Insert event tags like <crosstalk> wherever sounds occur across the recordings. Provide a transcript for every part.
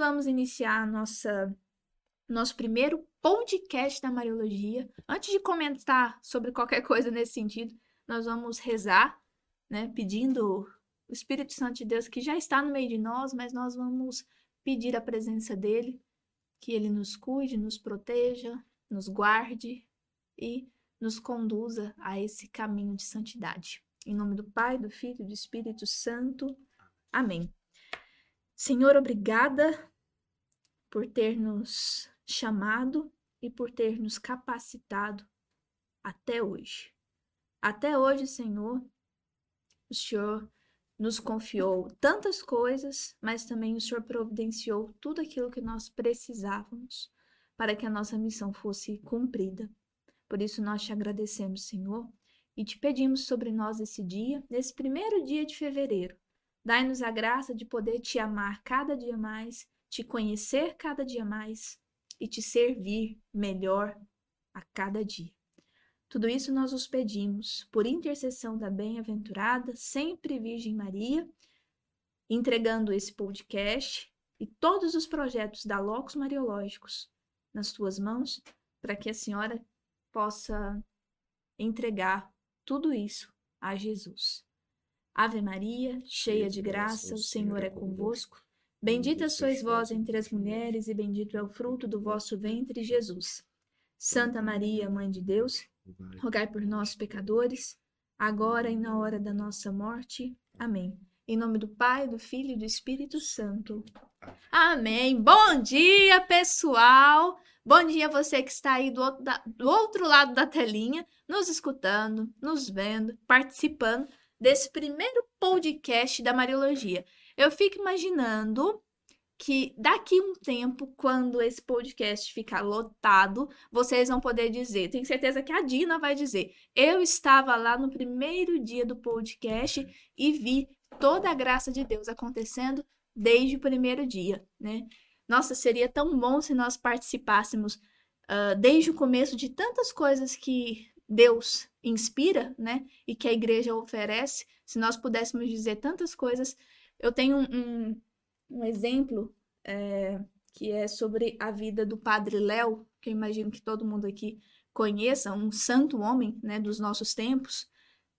vamos iniciar nossa nosso primeiro podcast da Mariologia. Antes de comentar sobre qualquer coisa nesse sentido, nós vamos rezar, né, pedindo o Espírito Santo de Deus que já está no meio de nós, mas nós vamos pedir a presença dele, que ele nos cuide, nos proteja, nos guarde e nos conduza a esse caminho de santidade. Em nome do Pai, do Filho e do Espírito Santo. Amém. Senhor, obrigada por ter nos chamado e por ter nos capacitado até hoje. Até hoje, Senhor, o Senhor nos confiou tantas coisas, mas também o Senhor providenciou tudo aquilo que nós precisávamos para que a nossa missão fosse cumprida. Por isso nós te agradecemos, Senhor, e te pedimos sobre nós esse dia, nesse primeiro dia de fevereiro. Dai-nos a graça de poder te amar cada dia mais, te conhecer cada dia mais e te servir melhor a cada dia. Tudo isso nós os pedimos por intercessão da bem-aventurada, sempre Virgem Maria, entregando esse podcast e todos os projetos da Locos Mariológicos nas tuas mãos, para que a senhora possa entregar tudo isso a Jesus. Ave Maria, cheia de graça, o Senhor é convosco. Bendita sois vós entre as mulheres, e bendito é o fruto do vosso ventre, Jesus. Santa Maria, Mãe de Deus, rogai por nós, pecadores, agora e na hora da nossa morte. Amém. Em nome do Pai, do Filho e do Espírito Santo. Amém. Bom dia, pessoal. Bom dia você que está aí do outro, da, do outro lado da telinha, nos escutando, nos vendo, participando desse primeiro podcast da Mariologia. Eu fico imaginando que daqui um tempo, quando esse podcast ficar lotado, vocês vão poder dizer, tenho certeza que a Dina vai dizer, eu estava lá no primeiro dia do podcast e vi toda a graça de Deus acontecendo desde o primeiro dia, né? Nossa, seria tão bom se nós participássemos uh, desde o começo de tantas coisas que Deus inspira, né? E que a igreja oferece, se nós pudéssemos dizer tantas coisas. Eu tenho um, um exemplo é, que é sobre a vida do Padre Léo, que eu imagino que todo mundo aqui conheça, um santo homem né, dos nossos tempos.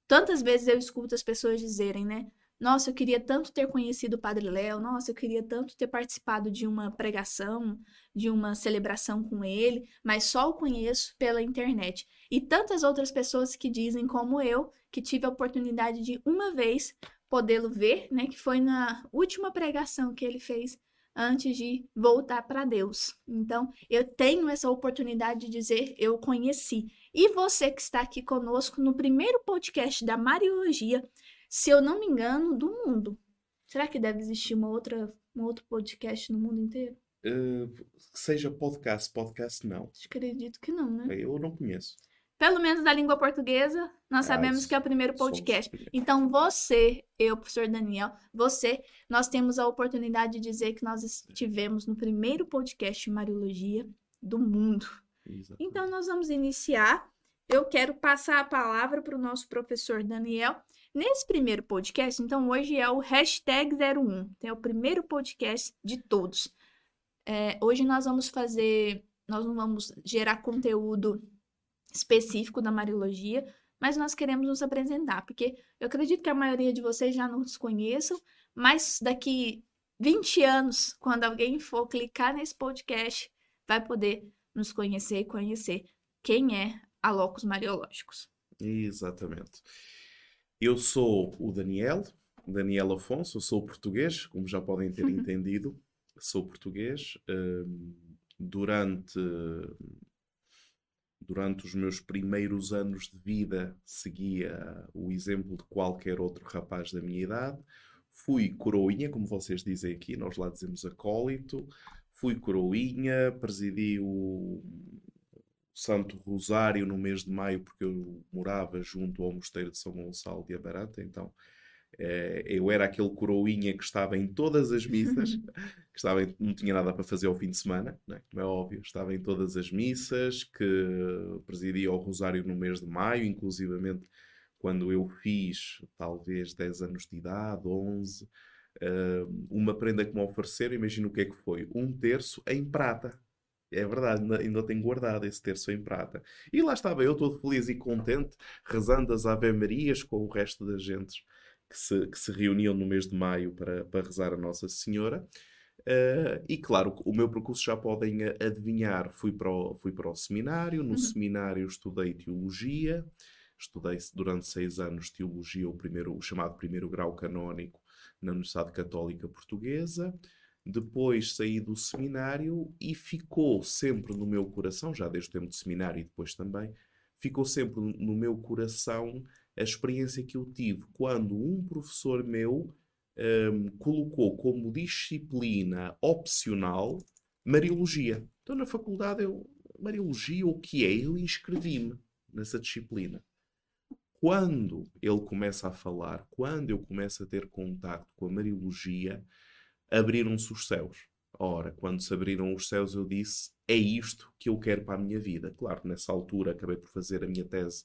Tantas vezes eu escuto as pessoas dizerem, né? Nossa, eu queria tanto ter conhecido o Padre Léo, nossa, eu queria tanto ter participado de uma pregação, de uma celebração com ele, mas só o conheço pela internet. E tantas outras pessoas que dizem, como eu, que tive a oportunidade de uma vez podê-lo ver, né, que foi na última pregação que ele fez antes de voltar para Deus. Então, eu tenho essa oportunidade de dizer eu conheci. E você que está aqui conosco no primeiro podcast da Mariologia, se eu não me engano, do mundo. Será que deve existir uma outra, um outro podcast no mundo inteiro? Uh, seja podcast, podcast não. Acredito que não, né? Eu não conheço pelo menos da língua portuguesa, nós ah, sabemos que é o primeiro podcast. Então, você, eu, professor Daniel, você, nós temos a oportunidade de dizer que nós estivemos no primeiro podcast de Mariologia do mundo. Exatamente. Então, nós vamos iniciar. Eu quero passar a palavra para o nosso professor Daniel. Nesse primeiro podcast, então, hoje é o hashtag 01, é o primeiro podcast de todos. É, hoje nós vamos fazer, nós não vamos gerar conteúdo específico da Mariologia, mas nós queremos nos apresentar, porque eu acredito que a maioria de vocês já nos conheçam, mas daqui 20 anos, quando alguém for clicar nesse podcast, vai poder nos conhecer e conhecer quem é a Locos Mariológicos. Exatamente. Eu sou o Daniel, Daniel Afonso, eu sou português, como já podem ter <laughs> entendido, sou português. Um, durante durante os meus primeiros anos de vida, seguia o exemplo de qualquer outro rapaz da minha idade. Fui coroinha, como vocês dizem aqui, nós lá dizemos acólito. Fui coroinha, presidi o Santo Rosário no mês de maio, porque eu morava junto ao Mosteiro de São Gonçalo de Abaranta, então eu era aquele coroinha que estava em todas as missas, <laughs> que estava em, não tinha nada para fazer ao fim de semana, não é? como é óbvio, estava em todas as missas, que presidia o Rosário no mês de maio, inclusivamente quando eu fiz talvez 10 anos de idade, 11, uh, uma prenda que me ofereceram, imagina o que é que foi, um terço em prata. É verdade, ainda, tenho guardado esse terço em prata. E lá estava eu todo feliz e contente, rezando as Ave Marias com o resto das gentes que se, que se reuniam no mês de maio para, para rezar a Nossa Senhora. Uh, e claro, o meu percurso já podem adivinhar. Fui para o, fui para o seminário, no uhum. seminário estudei teologia, estudei durante seis anos teologia, o, primeiro, o chamado primeiro grau canónico na Universidade Católica Portuguesa. Depois saí do seminário e ficou sempre no meu coração, já desde o tempo de seminário e depois também, ficou sempre no meu coração a experiência que eu tive quando um professor meu um, colocou como disciplina opcional Mariologia. Então, na faculdade, eu, Mariologia, o que é? Eu inscrevi-me nessa disciplina. Quando ele começa a falar, quando eu começo a ter contato com a Mariologia, abriram-se os céus. Ora, quando se abriram os céus, eu disse: é isto que eu quero para a minha vida. Claro, nessa altura acabei por fazer a minha tese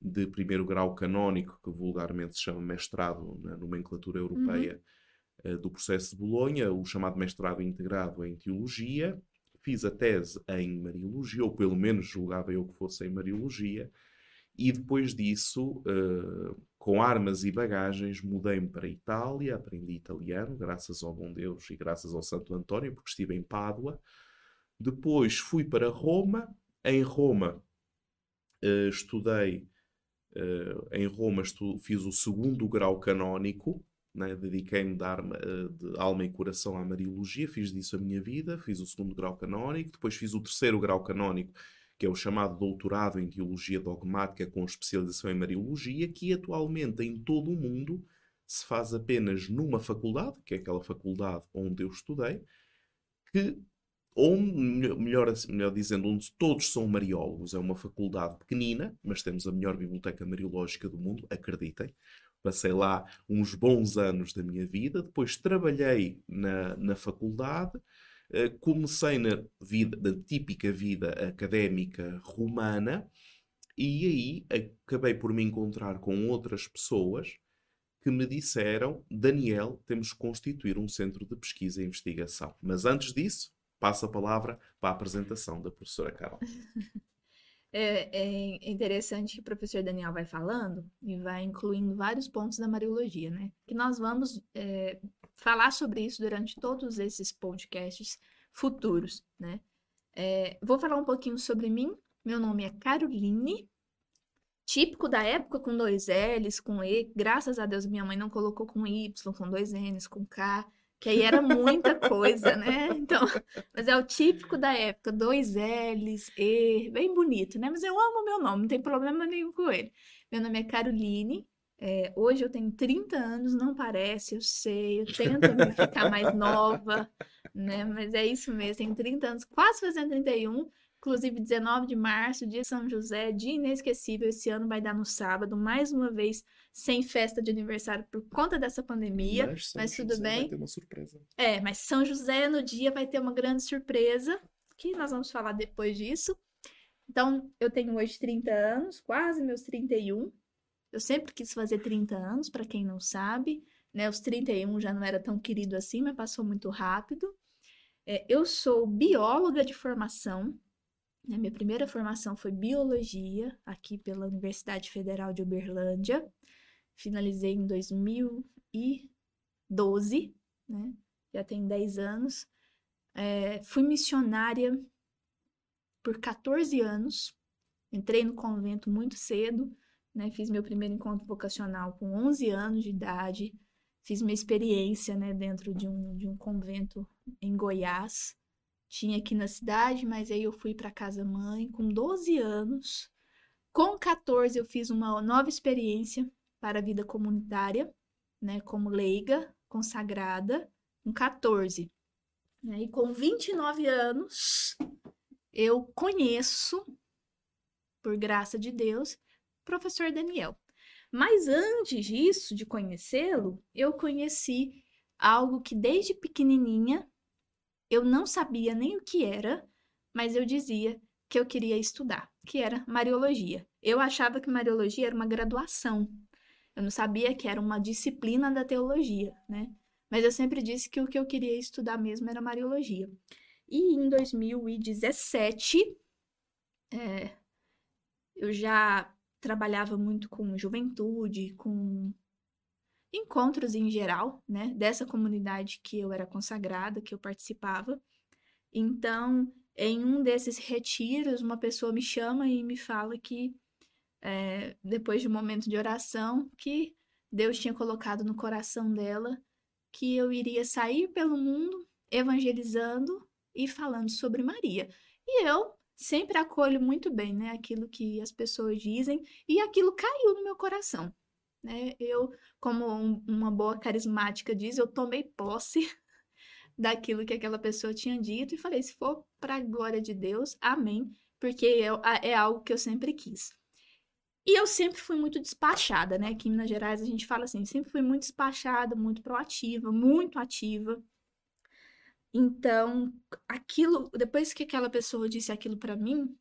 de primeiro grau canónico, que vulgarmente se chama mestrado na nomenclatura europeia uhum. uh, do processo de Bolonha, o chamado mestrado integrado em teologia. Fiz a tese em Mariologia, ou pelo menos julgava eu que fosse em Mariologia, e depois disso, uh, com armas e bagagens, mudei-me para a Itália, aprendi italiano, graças ao bom Deus e graças ao Santo António, porque estive em Pádua. Depois fui para Roma. Em Roma uh, estudei em Roma estu, fiz o segundo grau canónico, né? dediquei-me de, uh, de, alma e coração à Mariologia, fiz disso a minha vida, fiz o segundo grau canónico, depois fiz o terceiro grau canónico, que é o chamado doutorado em Teologia Dogmática com especialização em Mariologia, que atualmente em todo o mundo se faz apenas numa faculdade, que é aquela faculdade onde eu estudei, que onde, melhor, melhor dizendo, onde todos são mariólogos. É uma faculdade pequenina, mas temos a melhor biblioteca mariológica do mundo, acreditem. Passei lá uns bons anos da minha vida, depois trabalhei na, na faculdade, eh, comecei na vida, na típica vida académica romana, e aí acabei por me encontrar com outras pessoas que me disseram: Daniel, temos que constituir um centro de pesquisa e investigação. Mas antes disso, passo a palavra para a apresentação da professora Carol. <laughs> É, é, interessante que o professor Daniel vai falando e vai incluindo vários pontos da Mariologia, né? Que nós vamos é, falar sobre isso durante todos esses podcasts futuros, né? É, vou falar um pouquinho sobre mim. Meu nome é Caroline, típico da época com dois L's, com E. Graças a Deus minha mãe não colocou com Y, com dois N's, com K que aí era muita coisa, né? Então, mas é o típico da época, dois L's, E, bem bonito, né? Mas eu amo meu nome, não tem problema nenhum com ele. Meu nome é Caroline, é, hoje eu tenho 30 anos, não parece, eu sei, eu tento me ficar mais nova, né? Mas é isso mesmo, tenho 30 anos, quase fazendo 31, Inclusive, 19 de março, dia São José, dia inesquecível. Esse ano vai dar no sábado, mais uma vez, sem festa de aniversário por conta dessa pandemia. Mas, mas tudo José bem. Vai ter uma surpresa. É, mas São José no dia vai ter uma grande surpresa, que nós vamos falar depois disso. Então, eu tenho hoje 30 anos, quase meus 31. Eu sempre quis fazer 30 anos, para quem não sabe. Né? Os 31 já não era tão querido assim, mas passou muito rápido. É, eu sou bióloga de formação, minha primeira formação foi biologia, aqui pela Universidade Federal de Uberlândia. Finalizei em 2012, né? Já tem 10 anos. É, fui missionária por 14 anos. Entrei no convento muito cedo, né? Fiz meu primeiro encontro vocacional com 11 anos de idade. Fiz minha experiência, né, dentro de um, de um convento em Goiás tinha aqui na cidade, mas aí eu fui para casa mãe com 12 anos. Com 14 eu fiz uma nova experiência para a vida comunitária, né, como leiga, consagrada, com 14. Né, e com 29 anos eu conheço, por graça de Deus, professor Daniel. Mas antes disso, de conhecê-lo, eu conheci algo que desde pequenininha eu não sabia nem o que era, mas eu dizia que eu queria estudar, que era Mariologia. Eu achava que Mariologia era uma graduação. Eu não sabia que era uma disciplina da teologia, né? Mas eu sempre disse que o que eu queria estudar mesmo era Mariologia. E em 2017, é, eu já trabalhava muito com juventude, com encontros em geral, né, dessa comunidade que eu era consagrada, que eu participava. Então, em um desses retiros, uma pessoa me chama e me fala que, é, depois de um momento de oração, que Deus tinha colocado no coração dela que eu iria sair pelo mundo evangelizando e falando sobre Maria. E eu sempre acolho muito bem, né, aquilo que as pessoas dizem e aquilo caiu no meu coração, né? Eu, como um, uma boa carismática diz, eu tomei posse <laughs> daquilo que aquela pessoa tinha dito e falei, se for para a glória de Deus, amém, porque é, é algo que eu sempre quis. E eu sempre fui muito despachada, né? Aqui em Minas Gerais a gente fala assim, sempre fui muito despachada, muito proativa, muito ativa. Então, aquilo, depois que aquela pessoa disse aquilo para mim,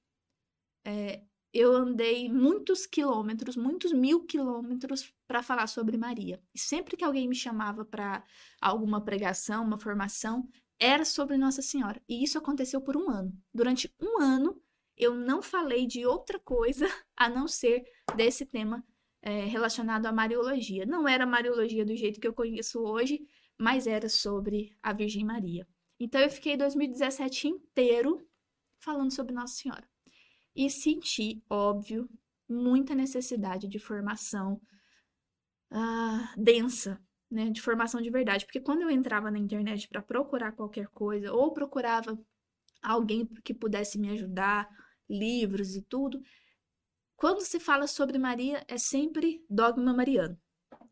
é, eu andei muitos quilômetros, muitos mil quilômetros para falar sobre Maria. E sempre que alguém me chamava para alguma pregação, uma formação, era sobre Nossa Senhora. E isso aconteceu por um ano. Durante um ano, eu não falei de outra coisa <laughs> a não ser desse tema é, relacionado à Mariologia. Não era Mariologia do jeito que eu conheço hoje, mas era sobre a Virgem Maria. Então eu fiquei 2017 inteiro falando sobre Nossa Senhora. E senti, óbvio, muita necessidade de formação uh, densa, né? De formação de verdade. Porque quando eu entrava na internet para procurar qualquer coisa, ou procurava alguém que pudesse me ajudar, livros e tudo, quando se fala sobre Maria, é sempre dogma mariano,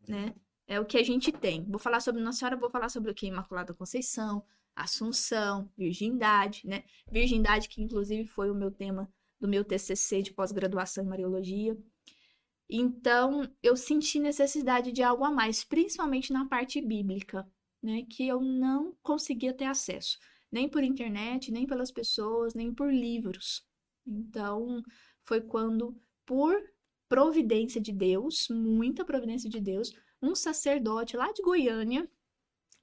né? É o que a gente tem. Vou falar sobre Nossa Senhora, vou falar sobre o que? Imaculada Conceição, Assunção, virgindade, né? Virgindade, que inclusive foi o meu tema do meu TCC de pós-graduação em Mariologia. Então, eu senti necessidade de algo a mais, principalmente na parte bíblica, né? Que eu não conseguia ter acesso, nem por internet, nem pelas pessoas, nem por livros. Então, foi quando, por providência de Deus, muita providência de Deus, um sacerdote lá de Goiânia,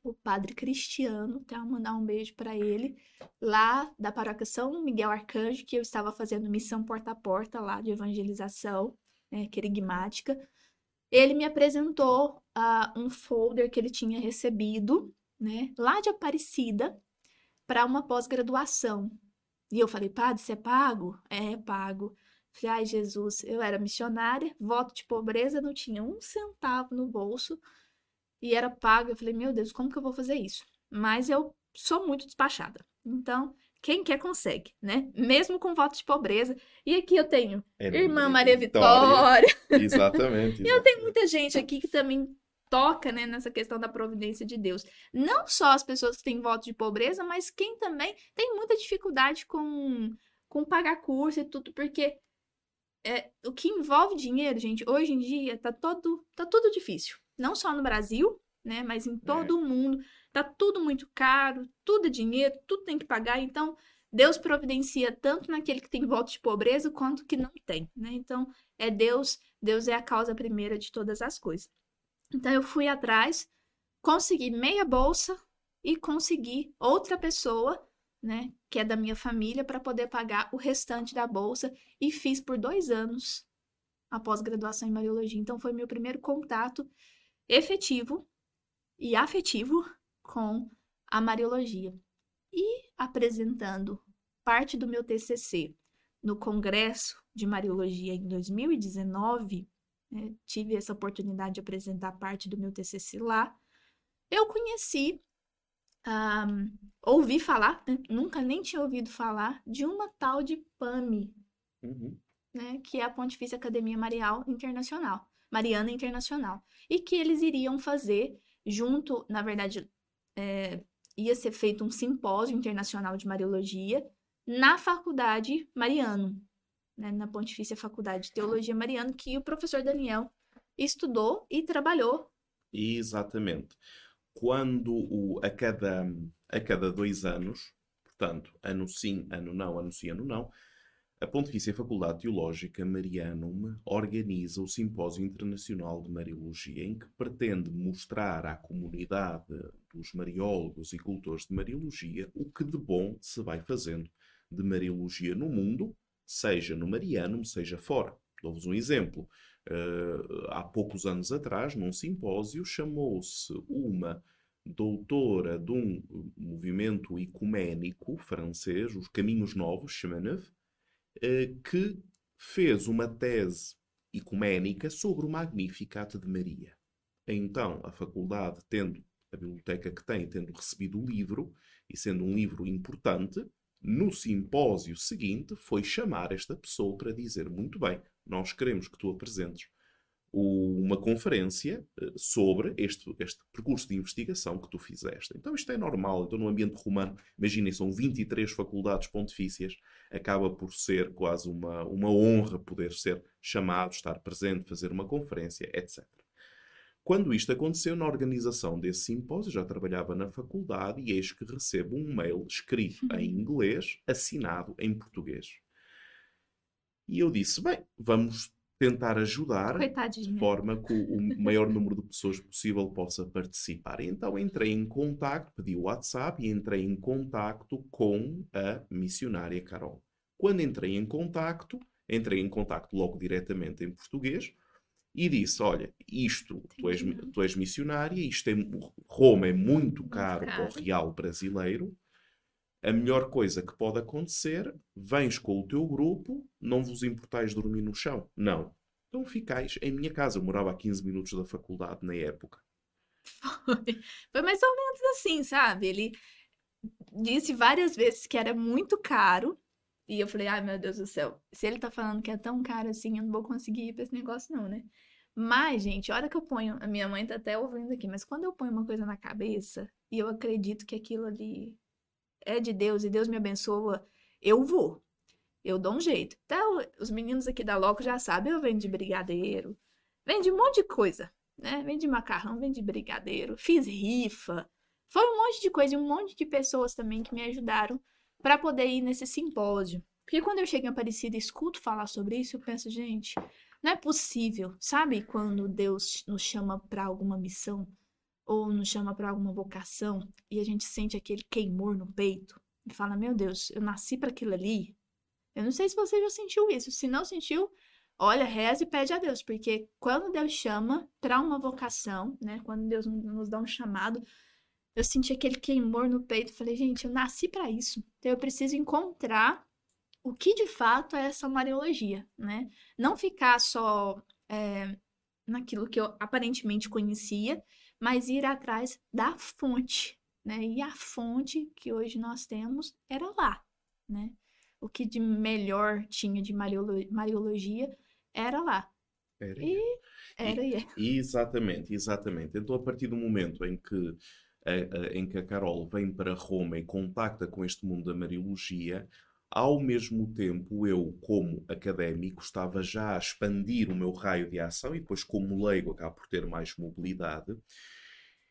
o padre Cristiano, tá? Mandar um beijo para ele, lá da paróquia São Miguel Arcanjo, que eu estava fazendo missão porta a porta lá de evangelização, né, querigmática. Ele me apresentou uh, um folder que ele tinha recebido, né, lá de Aparecida, para uma pós-graduação. E eu falei, padre, você é pago? É, pago. Falei, ai, Jesus, eu era missionária, voto de pobreza, não tinha um centavo no bolso e era pago. Eu falei, meu Deus, como que eu vou fazer isso? Mas eu sou muito despachada. Então, quem quer consegue, né? Mesmo com voto de pobreza. E aqui eu tenho é, irmã Maria Vitória. Vitória. <laughs> Exatamente, e eu tenho muita gente aqui que também toca né, nessa questão da providência de Deus. Não só as pessoas que têm voto de pobreza, mas quem também tem muita dificuldade com, com pagar curso e tudo, porque é, o que envolve dinheiro, gente, hoje em dia tá todo tá tudo difícil não só no Brasil, né, mas em todo é. o mundo. Tá tudo muito caro, tudo é dinheiro, tudo tem que pagar. Então, Deus providencia tanto naquele que tem voto de pobreza quanto que não tem, né? Então, é Deus, Deus é a causa primeira de todas as coisas. Então, eu fui atrás, consegui meia bolsa e consegui outra pessoa, né, que é da minha família, para poder pagar o restante da bolsa e fiz por dois anos a pós-graduação em Mariologia. Então, foi meu primeiro contato efetivo e afetivo com a Mariologia. E apresentando parte do meu TCC no Congresso de Mariologia em 2019, né, tive essa oportunidade de apresentar parte do meu TCC lá, eu conheci, um, ouvi falar, né, nunca nem tinha ouvido falar, de uma tal de PAMI, uhum. né, que é a Pontifícia Academia Marial Internacional. Mariana Internacional, e que eles iriam fazer junto, na verdade, é, ia ser feito um simpósio internacional de Mariologia na Faculdade Mariano, né, na Pontifícia Faculdade de Teologia Mariano, que o professor Daniel estudou e trabalhou. Exatamente. Quando o, a, cada, a cada dois anos, portanto, ano sim, ano não, ano sim, ano não, a Pontifícia Faculdade Teológica Marianum organiza o Simpósio Internacional de Mariologia, em que pretende mostrar à comunidade dos mariólogos e cultores de Mariologia o que de bom se vai fazendo de Mariologia no mundo, seja no Marianum, seja fora. Dou-vos um exemplo. Uh, há poucos anos atrás, num simpósio, chamou-se uma doutora de um movimento ecuménico francês, os Caminhos Novos, Chemin uh, que fez uma tese ecuménica sobre o Magnificat de Maria. Então, a faculdade, tendo a biblioteca que tem, tendo recebido o livro, e sendo um livro importante, no simpósio seguinte foi chamar esta pessoa para dizer: muito bem, nós queremos que tu apresentes uma conferência eh, sobre este, este percurso de investigação que tu fizeste. Então isto é normal. Então no ambiente romano, imaginem, são 23 faculdades pontifícias, acaba por ser quase uma, uma honra poder ser chamado, estar presente, fazer uma conferência, etc. Quando isto aconteceu na organização desse simpósio, já trabalhava na faculdade e eis que recebo um mail escrito em uhum. inglês, assinado em português. E eu disse: bem, vamos tentar ajudar Coitadinha. de forma que o <laughs> maior número de pessoas possível possa participar. E então entrei em contato, pedi o WhatsApp e entrei em contato com a missionária Carol. Quando entrei em contato, entrei em contato logo diretamente em português e disse: Olha, isto, tu és, tu és missionária, isto é, Roma é muito caro, muito caro. para o real brasileiro a melhor coisa que pode acontecer, vens com o teu grupo, não vos importais dormir no chão. Não. Então ficais em minha casa. Eu morava a 15 minutos da faculdade na época. Foi, Foi mais ou menos assim, sabe? Ele disse várias vezes que era muito caro. E eu falei, ai meu Deus do céu, se ele tá falando que é tão caro assim, eu não vou conseguir ir pra esse negócio, não, né? Mas, gente, a hora que eu ponho. A minha mãe tá até ouvindo aqui, mas quando eu ponho uma coisa na cabeça e eu acredito que aquilo ali é de Deus e Deus me abençoa, eu vou. Eu dou um jeito. Então, os meninos aqui da Loco já sabem, eu venho de brigadeiro, venho de um monte de coisa, né? Vem de macarrão, vem de brigadeiro, fiz rifa. Foi um monte de coisa e um monte de pessoas também que me ajudaram para poder ir nesse simpósio. Porque quando eu chego em Aparecida e escuto falar sobre isso, eu penso, gente, não é possível, sabe? Quando Deus nos chama para alguma missão, ou nos chama para alguma vocação e a gente sente aquele queimor no peito e fala: Meu Deus, eu nasci para aquilo ali. Eu não sei se você já sentiu isso. Se não sentiu, olha, reza e pede a Deus, porque quando Deus chama para uma vocação, né? Quando Deus nos dá um chamado, eu senti aquele queimor no peito. Falei, gente, eu nasci para isso. Então eu preciso encontrar o que de fato é essa mariologia, né? Não ficar só é, naquilo que eu aparentemente conhecia mas ir atrás da fonte, né? E a fonte que hoje nós temos era lá, né? O que de melhor tinha de mariologia era lá. Era e era e, é. Exatamente, exatamente. Então, a partir do momento em que a, a, em que a Carol vem para Roma e contacta com este mundo da mariologia, ao mesmo tempo, eu, como académico, estava já a expandir o meu raio de ação e depois, como leigo, acabo por ter mais mobilidade.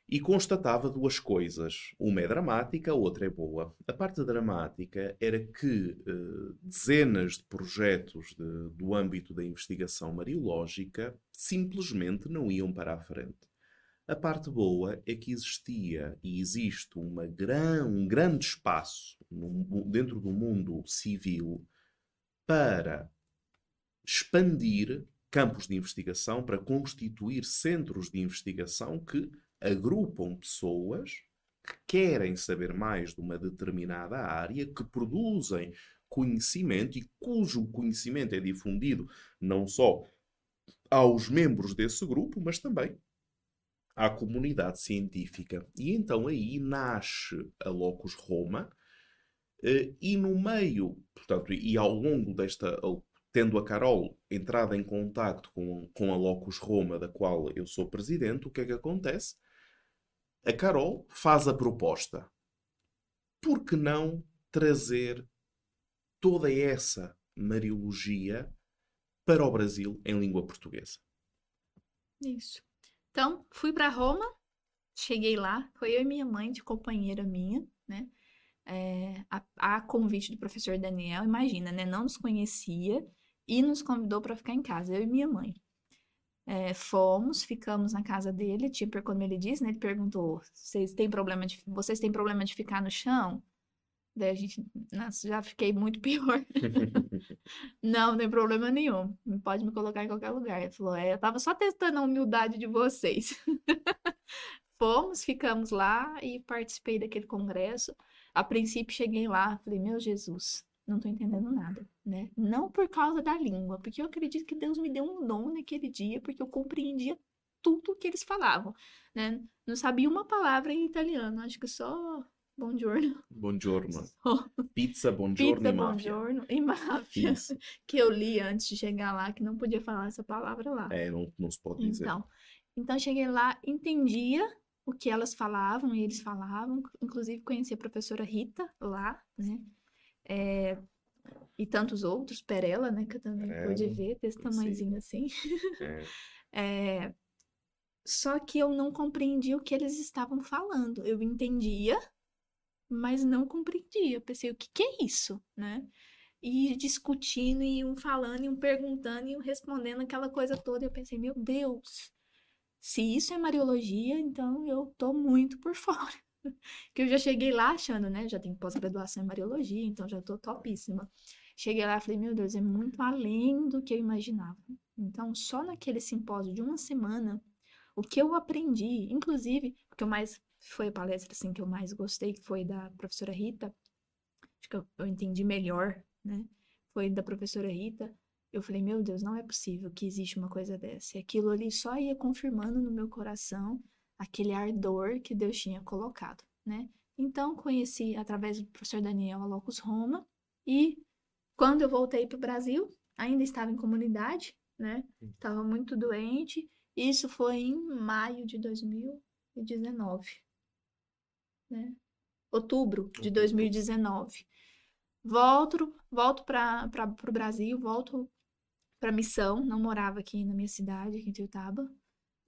E constatava duas coisas. Uma é dramática, a outra é boa. A parte dramática era que uh, dezenas de projetos de, do âmbito da investigação mariológica simplesmente não iam para a frente. A parte boa é que existia e existe uma gran, um grande espaço no, dentro do mundo civil para expandir campos de investigação, para constituir centros de investigação que agrupam pessoas que querem saber mais de uma determinada área, que produzem conhecimento e cujo conhecimento é difundido não só aos membros desse grupo, mas também à comunidade científica. E então aí nasce a Locus Roma, eh, e no meio, portanto, e ao longo desta, tendo a Carol entrado em contacto com, com a Locus Roma, da qual eu sou presidente, o que é que acontece? A Carol faz a proposta. Por que não trazer toda essa mariologia para o Brasil em língua portuguesa? Isso. Então, fui para Roma, cheguei lá, foi eu e minha mãe, de companheira minha, né? É, a, a convite do professor Daniel, imagina, né? Não nos conhecia e nos convidou para ficar em casa, eu e minha mãe. É, fomos, ficamos na casa dele, tipo, como ele disse, né? Ele perguntou: vocês têm problema de, vocês têm problema de ficar no chão? Daí a gente, nossa, já fiquei muito <laughs> pior. <laughs> não, não tem problema nenhum. Pode me colocar em qualquer lugar. Ele falou: é, eu tava só testando a humildade de vocês. <laughs> Fomos, ficamos lá e participei daquele congresso. A princípio cheguei lá, falei: meu Jesus, não tô entendendo nada, né? Não por causa da língua, porque eu acredito que Deus me deu um dom naquele dia, porque eu compreendia tudo que eles falavam, né? Não sabia uma palavra em italiano, acho que só buongiorno. Buongiorno. <laughs> Pizza, buongiorno Pizza, e máfia. buongiorno e máfia. Isso. <laughs> Que eu li antes de chegar lá, que não podia falar essa palavra lá. É, não, não se pode dizer. Então, então cheguei lá, entendia o que elas falavam e eles falavam, inclusive conheci a professora Rita lá, né? É, e tantos outros, Perela, né? Que eu também é, pude ver, desse tamanhozinho assim. É. <laughs> é. Só que eu não compreendia o que eles estavam falando. Eu entendia, mas não compreendia. Eu pensei, o que, que é isso, né? E discutindo, e um falando, e um perguntando, e um respondendo aquela coisa toda. Eu pensei, meu Deus, se isso é Mariologia, então eu tô muito por <laughs> fora que eu já cheguei lá achando, né? Já tenho pós-graduação em Mariologia, então já tô topíssima. Cheguei lá e falei, meu Deus, é muito além do que eu imaginava. Então, só naquele simpósio de uma semana, o que eu aprendi, inclusive, o que eu mais foi a palestra assim que eu mais gostei, que foi da professora Rita. Acho que eu, eu entendi melhor, né? Foi da professora Rita. Eu falei, meu Deus, não é possível que existe uma coisa dessa. E aquilo ali só ia confirmando no meu coração aquele ardor que Deus tinha colocado, né? Então, conheci através do professor Daniel a Locus Roma e quando eu voltei para o Brasil, ainda estava em comunidade, né? Estava muito doente. Isso foi em maio de 2019, né? Outubro de 2019. Volto, volto para o Brasil, volto para missão. Não morava aqui na minha cidade, aqui em Tuiutaba.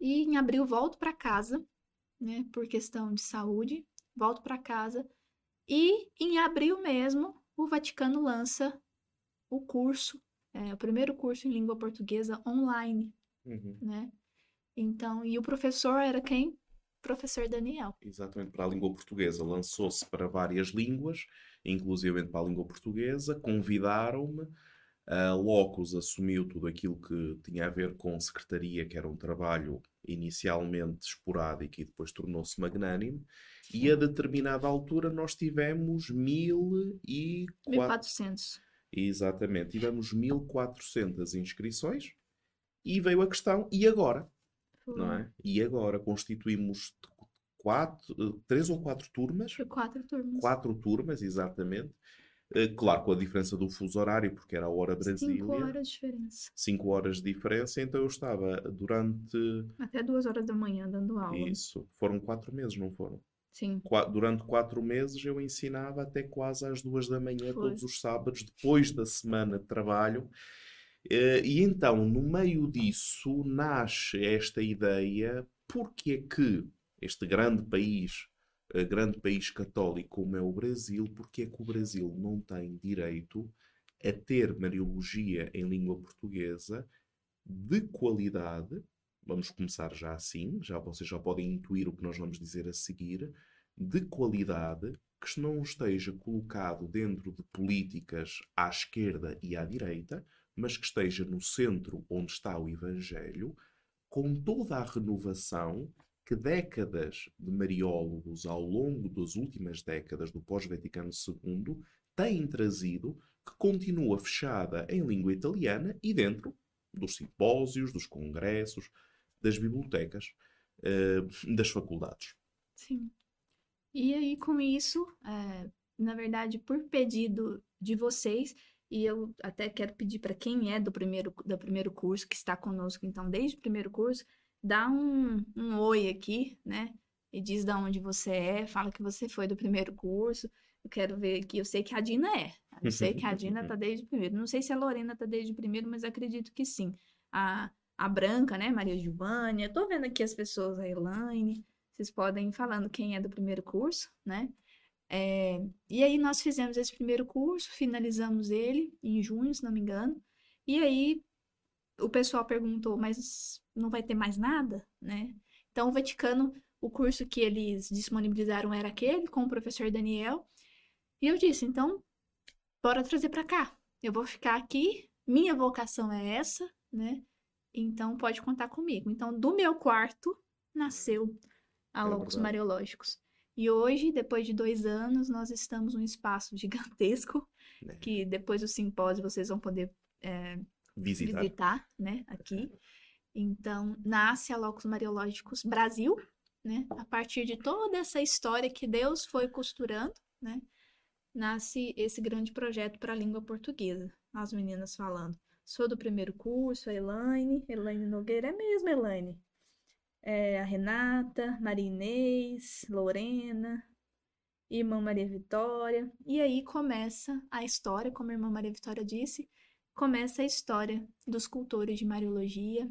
E em abril volto para casa, né, por questão de saúde, volto para casa. E em abril mesmo, o Vaticano lança o curso, é, o primeiro curso em língua portuguesa online, uhum. né? Então, e o professor era quem? Professor Daniel. Exatamente, para a língua portuguesa. Lançou-se para várias línguas, inclusive para a língua portuguesa. Convidaram-me a Locus assumiu tudo aquilo que tinha a ver com secretaria, que era um trabalho inicialmente esporádico e depois tornou-se magnânimo. E a determinada altura nós tivemos mil e... 1400. Exatamente, tivemos 1400 inscrições e veio a questão, e agora? Não é? E agora constituímos quatro, três ou quatro turmas? Quatro turmas. Quatro turmas, exatamente. Eh, claro, com a diferença do fuso horário, porque era a hora Brasília. Cinco horas de diferença. Cinco horas de diferença, então eu estava durante. Até duas horas da manhã dando aula. Isso. Foram quatro meses, não foram? Sim. Qua durante quatro meses eu ensinava até quase às duas da manhã, Foi. todos os sábados, depois da semana de trabalho. Uh, e então, no meio disso, nasce esta ideia: porque é que este grande país grande país católico como é o Brasil, porque é que o Brasil não tem direito a ter Mariologia em língua portuguesa de qualidade? Vamos começar já assim, já vocês já podem intuir o que nós vamos dizer a seguir, de qualidade que não esteja colocado dentro de políticas à esquerda e à direita, mas que esteja no centro onde está o Evangelho, com toda a renovação que décadas de mariólogos ao longo das últimas décadas do pós-Vaticano II têm trazido, que continua fechada em língua italiana e dentro dos simpósios, dos congressos, das bibliotecas, uh, das faculdades. Sim. E aí, com isso, é, na verdade, por pedido de vocês, e eu até quero pedir para quem é do primeiro, do primeiro curso, que está conosco, então, desde o primeiro curso, dá um, um oi aqui, né? E diz de onde você é, fala que você foi do primeiro curso. Eu quero ver aqui. Eu sei que a Dina é. Eu sei que a Dina tá desde o primeiro. Não sei se a Lorena tá desde o primeiro, mas acredito que sim. A, a Branca, né? Maria Giovânia. Tô vendo aqui as pessoas, a Elaine. Vocês podem ir falando quem é do primeiro curso, né? É, e aí nós fizemos esse primeiro curso, finalizamos ele em junho, se não me engano. E aí o pessoal perguntou, mas não vai ter mais nada, né? Então o Vaticano, o curso que eles disponibilizaram era aquele com o professor Daniel. E eu disse, então, bora trazer para cá. Eu vou ficar aqui, minha vocação é essa, né? Então pode contar comigo. Então, do meu quarto nasceu a Locos Mariológicos. E hoje, depois de dois anos, nós estamos num espaço <laughs> gigantesco, é. que depois do simpósio vocês vão poder é, visitar. visitar, né, aqui. Então, nasce a Locos Mariológicos Brasil, né, a partir de toda essa história que Deus foi costurando, né, nasce esse grande projeto para a língua portuguesa. As meninas falando. Sou do primeiro curso, a Elaine, Elaine Nogueira, é mesmo, Elaine. É, a Renata, Maria Inês, Lorena, irmã Maria Vitória. E aí começa a história, como a irmã Maria Vitória disse, começa a história dos cultores de Mariologia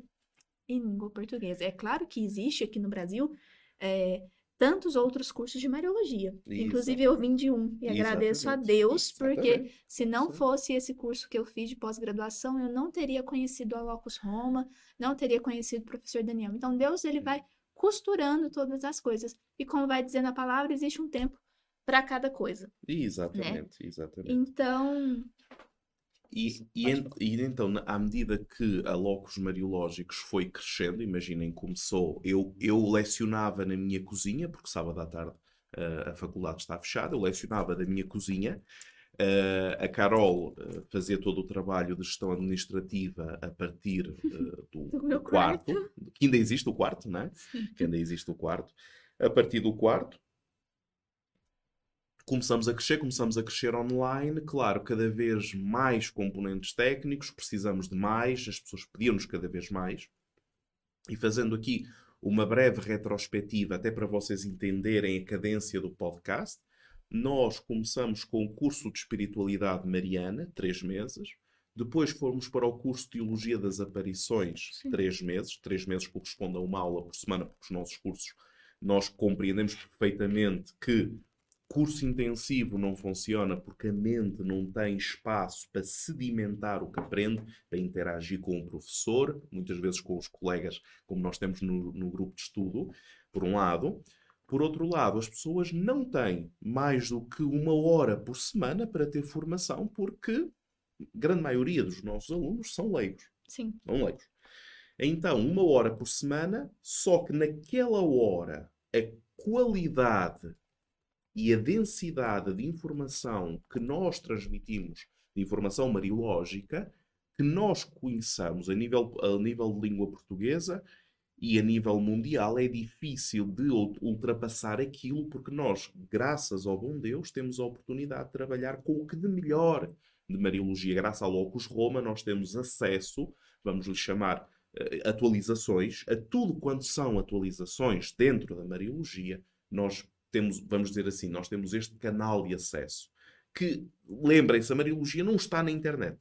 em língua portuguesa. É claro que existe aqui no Brasil é, tantos outros cursos de Mariologia. Isso. Inclusive, eu vim de um e agradeço a Deus, porque Exatamente. se não fosse esse curso que eu fiz de pós-graduação, eu não teria conhecido a Locus Roma, não teria conhecido o professor Daniel. Então, Deus ele vai costurando todas as coisas. E como vai dizendo a palavra, existe um tempo para cada coisa. Exatamente, né? exatamente. Então, e, e, e, então, à medida que a Locos Mariológicos foi crescendo, imaginem, começou, eu, eu lecionava na minha cozinha, porque sábado à tarde uh, a faculdade está fechada, eu lecionava da minha cozinha, uh, a Carol uh, fazia todo o trabalho de gestão administrativa a partir do, <laughs> do, do quarto, quarto, que ainda existe o quarto, não é? Que ainda existe o quarto. A partir do quarto, começamos a crescer, começamos a crescer online, claro, cada vez mais componentes técnicos, precisamos de mais, as pessoas pediam-nos cada vez mais. E fazendo aqui uma breve retrospectiva, até para vocês entenderem a cadência do podcast, nós começamos com o curso de Espiritualidade Mariana, três meses. Depois fomos para o curso de Teologia das Aparições, Sim. três meses. Três meses corresponde a uma aula por semana, porque os nossos cursos nós compreendemos perfeitamente que Curso intensivo não funciona porque a mente não tem espaço para sedimentar o que aprende, para interagir com o professor, muitas vezes com os colegas, como nós temos no, no grupo de estudo, por um lado. Por outro lado, as pessoas não têm mais do que uma hora por semana para ter formação, porque a grande maioria dos nossos alunos são leigos. Sim. São leigos. Então, uma hora por semana, só que naquela hora a qualidade e a densidade de informação que nós transmitimos, de informação mariológica, que nós conheçamos a nível, a nível de língua portuguesa e a nível mundial, é difícil de ultrapassar aquilo, porque nós, graças ao bom Deus, temos a oportunidade de trabalhar com o que de melhor de Mariologia. Graças ao Locus Roma, nós temos acesso, vamos lhe chamar eh, atualizações, a tudo quanto são atualizações dentro da Mariologia, nós temos, vamos dizer assim, nós temos este canal de acesso que, lembrem-se, a Mariologia não está na internet.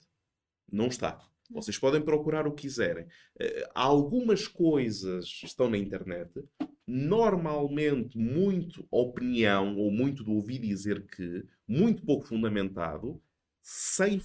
Não está. Vocês podem procurar o que quiserem. Uh, algumas coisas estão na internet. Normalmente, muito opinião ou muito de ouvir dizer que, muito pouco fundamentado, sem